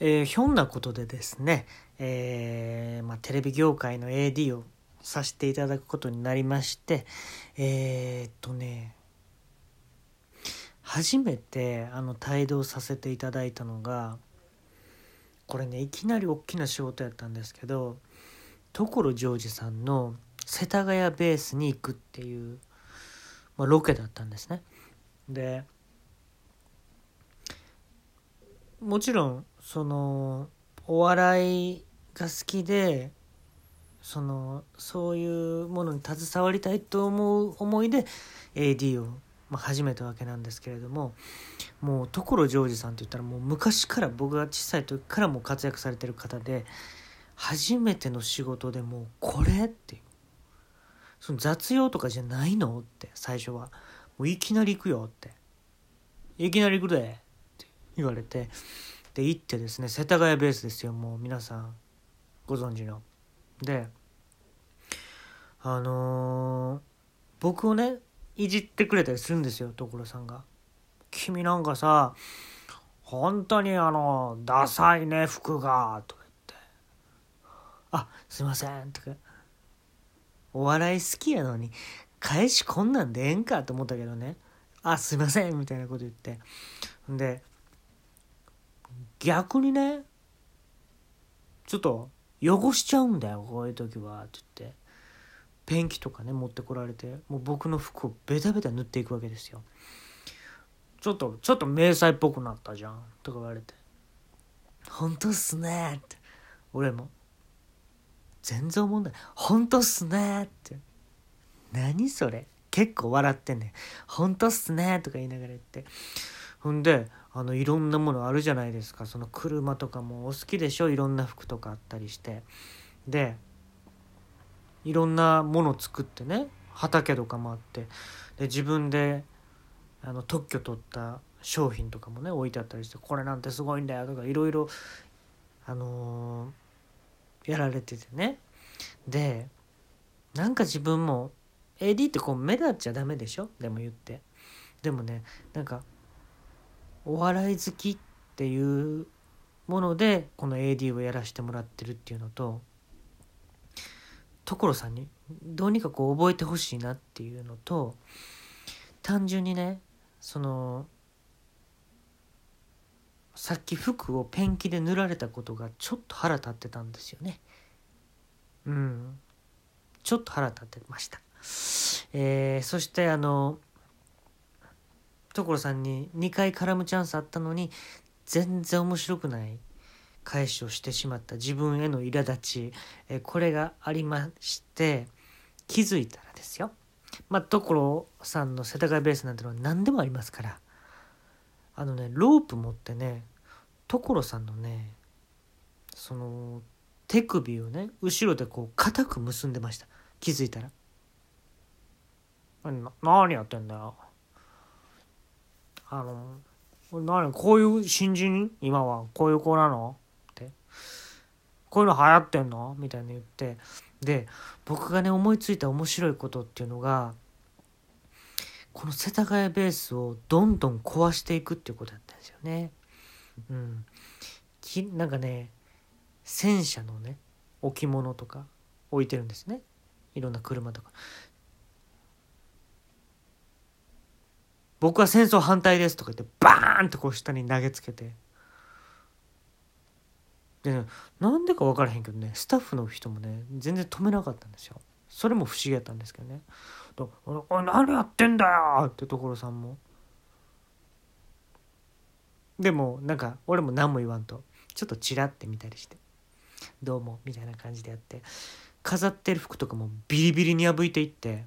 えー、ひょんなことでですね、えー、まあ、テレビ業界の AD をさせていただくことになりましてえー、っとね初めてあの帯同させていただいたのがこれねいきなり大きな仕事やったんですけど所ジョージさんの世田谷ベースに行くっていう、まあ、ロケだったんですね。でもちろんそのお笑いが好きでそのそういうものに携わりたいと思う思いで AD を、ま、始めたわけなんですけれどももう所ジョージさんって言ったらもう昔から僕が小さい時からも活躍されてる方で初めての仕事でもうこれっていう。その雑用とかじゃないのって最初は。もういきなり行くよって。いきなり行くでって言われて。で行ってですね世田谷ベースですよもう皆さんご存知の。であのー、僕をねいじってくれたりするんですよ所さんが。君なんかさ本当にあのダサいね服がとか言って「あすいません」とかお笑い好きやのに返しこんなんでええんかと思ったけどね「あすいません」みたいなこと言ってで逆にねちょっと汚しちゃうんだよこういう時はって言って。ペンキとかね持ってこられてもう僕の服をベタベタ塗っていくわけですよ。ちょっとちょっと迷彩っぽくなったじゃんとか言われて。本当っすねって。俺も。全然思んない。本当っすねって。何それ。結構笑ってんねん。本当っすねとか言いながら言って。ほんであのいろんなものあるじゃないですか。その車とかもお好きでしょ？いろんな服とかあったりして。でいろんなもの作ってね畑とかもあって。で自分であの特許取った商品とかもね置いてあったりしてこれなんてすごいんだよとかいろいろあのー、やられててね。でなんか自分も AD ってこう目立っちゃダメでしょ？でも言って。でもねなんかお笑い好きっていうものでこの AD をやらせてもらってるっていうのと所さんにどうにかこう覚えてほしいなっていうのと単純にねそのさっき服をペンキで塗られたことがちょっと腹立ってたんですよね。うん。ちょっと腹立ってました。えー、そしてあの所さんに2回絡むチャンスあったのに全然面白くない返しをしてしまった自分への苛立ち、えこれがありまして気づいたらですよ。まあ所さんの世田谷ベースなんてのは何でもありますから。あのねロープ持ってね所さんのねその手首をね後ろでこう固く結んでました。気づいたら「何やってんだよ」あの、何こういう新人？今は。こういう子なの？って。こういうの流行ってんの？みたいに言って。で僕がね思いついた面白いことっていうのがこの世田谷ベースをどんどん壊していくっていうことだったんですよね。うん、きなんかね戦車のね置物とか置いてるんですね。いろんな車とか。僕は戦争反対ですとか言ってバーンってこう下に投げつけてで、ね、なんでか分からへんけどねスタッフの人もね全然止めなかったんですよそれも不思議やったんですけどね「おい何やってんだよ!」って所さんもでもなんか俺も何も言わんとちょっとチラって見たりして「どうも」みたいな感じでやって飾ってる服とかもビリビリに破いていって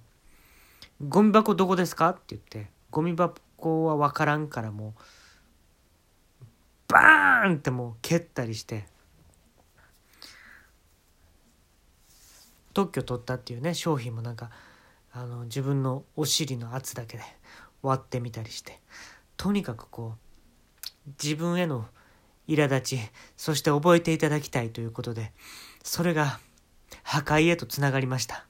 「ゴミ箱どこですか?」って言ってゴミ箱は分からんからもうバーンってもう蹴ったりして特許取ったっていうね商品もなんかあの自分のお尻の圧だけで割ってみたりしてとにかくこう自分への苛立ちそして覚えていただきたいということでそれが破壊へとつながりました。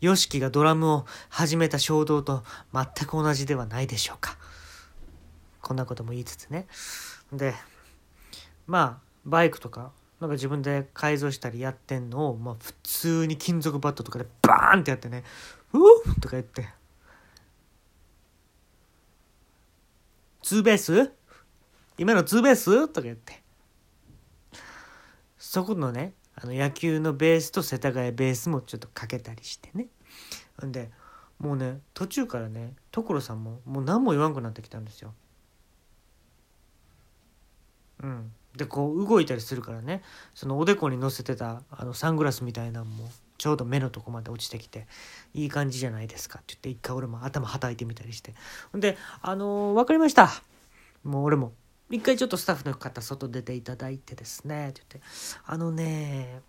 YOSHIKI がドラムを始めた衝動と全く同じではないでしょうか。こんなことも言いつつね。で、まあバイクとかなんか自分で改造したりやってんのを、まあ、普通に金属バットとかでバーンってやってね「うっ!」とか言って「ツーベース？今のツーベース?」とか言ってそこのねあの野球のベースと世田谷ベースもちょっとかけたりしてね。んでもうね途中からね所さんももう何も言わんくなってきたんですよ。うん、でこう動いたりするからねそのおでこに乗せてたあのサングラスみたいなのもちょうど目のとこまで落ちてきていい感じじゃないですかって言って一回俺も頭はたいてみたりして。ほんで「あのー、分かりました」もう俺も一回ちょっとスタッフの方外出ていただいてですね。って言って「あのね」っ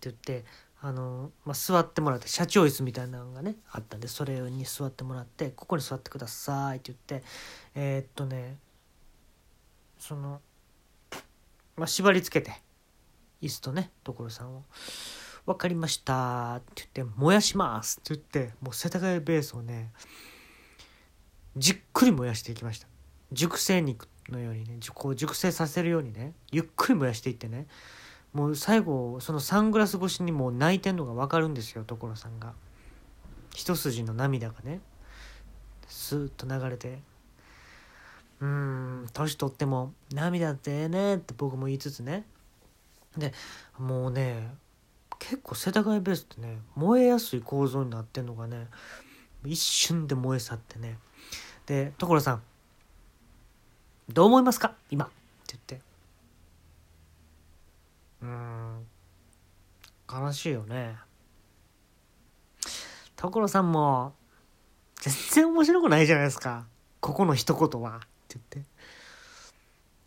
て言ってあの、まあ、座ってもらって社長椅子みたいなのがねあったんでそれに座ってもらって「ここに座ってください」って言ってえー、っとねその、まあ、縛り付けて椅子とね所さんを「分かりました」って言って「燃やします」って言ってもう世田谷ベースをねじっくり燃やしていきました。熟成肉のようにねこう熟成させるようにねゆっくり燃やしていってねもう最後そのサングラス越しにもう泣いてんのが分かるんですよ所さんが。一筋の涙がね。スーッと流れて「うん年取っても涙ってええね」って僕も言いつつね。でもうね結構世田谷ベースってね燃えやすい構造になってんのがね一瞬で燃え去ってね。で所さんどう思いますか？今」って言って。うん。悲しいよね。所さんも全然面白くないじゃないですか。ここの一言は。って言って。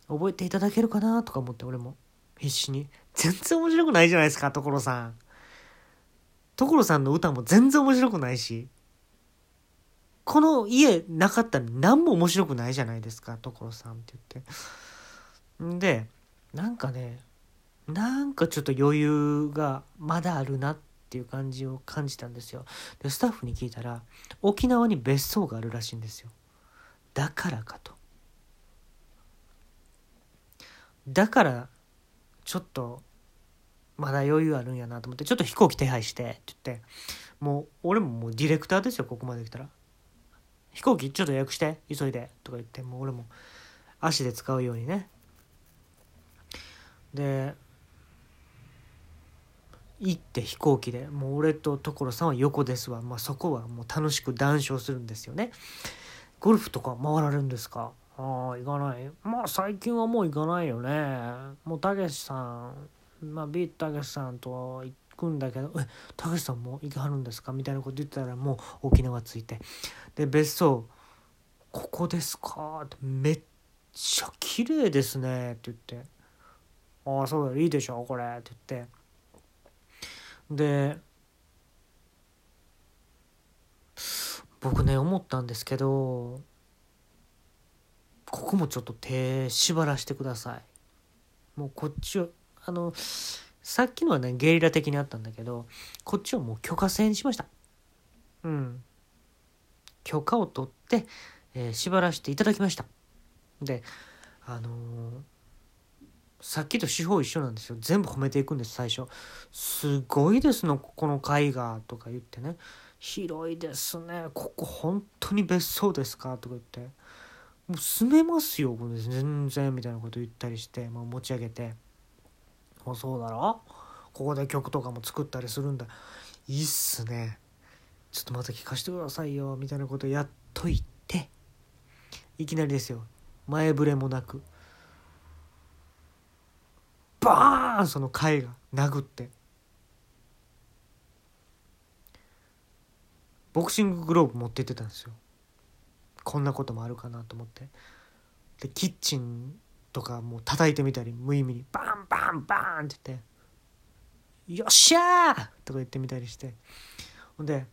覚えていただけるかなとか思って俺も。必死に。全然面白くないじゃないですか所さん。所さんの歌も全然面白くないし。この家なかったら何も面白くないじゃないですか所さんって言って。んでなんかねなんかちょっと余裕がまだあるなっていう感じを感じたんですよ。でスタッフに聞いたら沖縄に別荘があるらしいんですよ。だからかと。だからちょっとまだ余裕あるんやなと思ってちょっと飛行機手配してって言ってもう俺ももうディレクターですよここまで来たら。飛行機ちょっと予約して急いでとか言ってもう俺も足で使うようにね。で行って飛行機でもう俺と所さんは横ですわ、まあ、そこはもう楽しく談笑するんですよね。ゴルフとか回られるんですか？ああ行かない。まあ最近はもう行かないよね。もうたけしさんまあビートたけしさんと行っくんだけど「えたけしさんも行かはるんですか?」みたいなこと言ったらもう沖縄着いて。で別荘「ここですか?」って「めっちゃ綺麗ですね」って言って「ああそうだいいでしょこれ」って言って。で僕ね思ったんですけどここもちょっと手縛らしてください。もうこっちをあのさっきのはねゲリラ的にあったんだけどこっちはもう許可制にしました。うん。許可を取って、えー、縛らせていただきました。であのーさっきと手法一緒なんですよ。全部褒めていくんです最初「すごいですのこの絵画」とか言ってね「広いですね。ここ本当に別荘ですか?」とか言って「もう住めますよこれ全然」みたいなこと言ったりして、まあ、持ち上げて「もそうだろここで曲とかも作ったりするんだ。いいっすね。ちょっとまた聞かせてくださいよ」みたいなことやっといていきなりですよ。前触れもなく「バーンその貝が殴って。ボクシンググローブ持ってってたんですよ。こんなこともあるかなと思って。でキッチンとかもう叩いてみたり無意味にバーンバンバンって言って「よっしゃー!」とか言ってみたりして。ほんで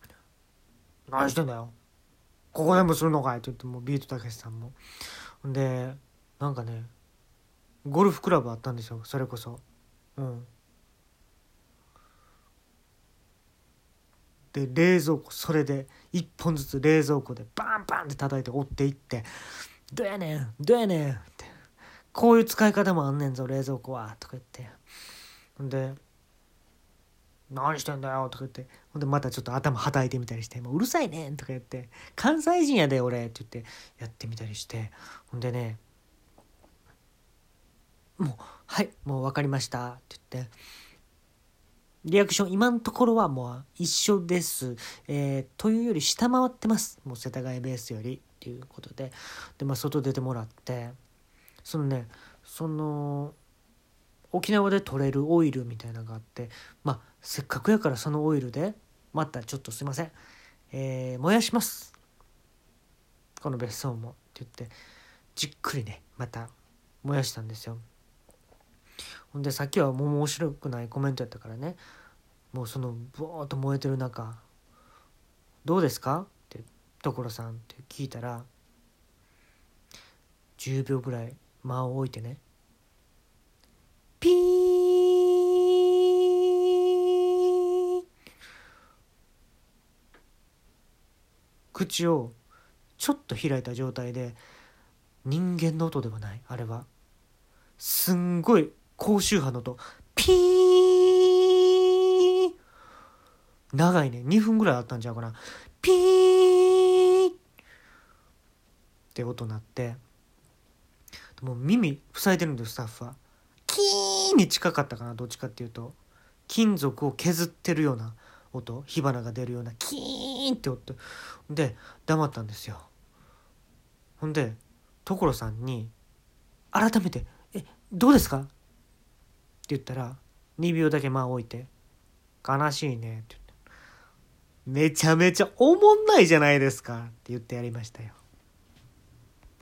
「何してんだよ。ここでもするのかい」って言ってもうビートたけしさんも。ほんでなんかねゴルフクラブあったんですよそれこそ。うん。で冷蔵庫それで1本ずつ冷蔵庫でバンバンって叩いて折っていって「どやねんどやねん」って。こういう使い方もあんねんぞ冷蔵庫は」とか言ってほんで「何してんだよ」とか言ってほんでまたちょっと頭はたいてみたりして「もううるさいねん」とか言って「関西人やで俺」って言ってやってみたりしてほんでね「もうはいもう分かりました」って言ってリアクション今のところはもう一緒です。えー、というより下回ってます。もう世田谷ベースよりっていうことで。で、まあ外出てもらって、そのね、その、沖縄で取れるオイルみたいなのがあって、まあせっかくやからそのオイルで、またちょっとすいません。えー、燃やします。この別荘もって言って、じっくりね、また燃やしたんですよ。ほんでさっきはもう面白くないコメントやったからねもうそのボーッと燃えてる中「どうですか?」って所さんって聞いたら10秒ぐらい間を置いてね。ピー口をちょっと開いた状態で人間の音ではないあれは。すんごい高周波の音。ピー長いね。2分ぐらいあったんちゃうかな。ピーって音鳴って。もう耳塞いでるんですスタッフは。キーンに近かったかなどっちかっていうと。金属を削ってるような音。火花が出るようなキーンって音。で黙ったんですよ。ほんで所さんに改めて「えどうですか?」って言ったら2秒だけ間を置いて「悲しいね」って言って「めちゃめちゃおもんないじゃないですか」って言ってやりましたよ。